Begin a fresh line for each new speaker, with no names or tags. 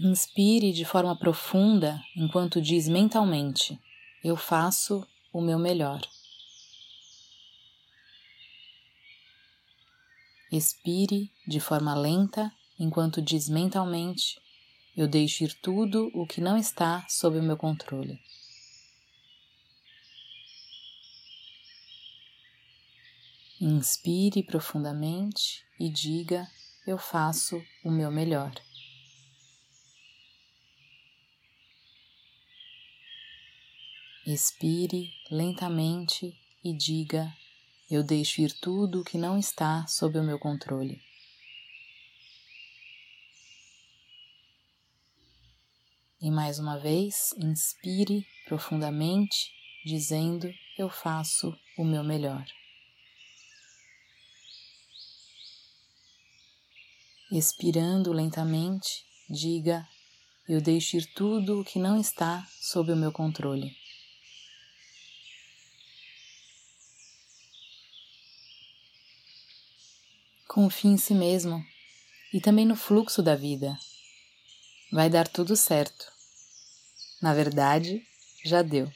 Inspire de forma profunda enquanto diz mentalmente: Eu faço o meu melhor. Expire de forma lenta enquanto diz mentalmente: Eu deixo ir tudo o que não está sob o meu controle. Inspire profundamente e diga: Eu faço o meu melhor. Expire lentamente e diga: Eu deixo ir tudo o que não está sob o meu controle. E mais uma vez, inspire profundamente, dizendo: Eu faço o meu melhor. Expirando lentamente, diga: Eu deixo ir tudo o que não está sob o meu controle. Confie em si mesmo e também no fluxo da vida. Vai dar tudo certo. Na verdade, já deu.